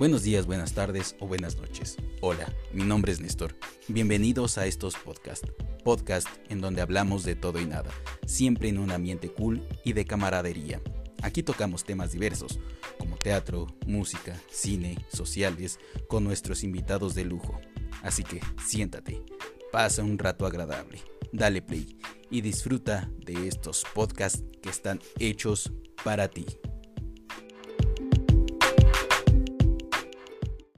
Buenos días, buenas tardes o buenas noches. Hola, mi nombre es Néstor. Bienvenidos a estos podcasts. Podcast en donde hablamos de todo y nada, siempre en un ambiente cool y de camaradería. Aquí tocamos temas diversos, como teatro, música, cine, sociales, con nuestros invitados de lujo. Así que siéntate, pasa un rato agradable, dale play y disfruta de estos podcasts que están hechos para ti.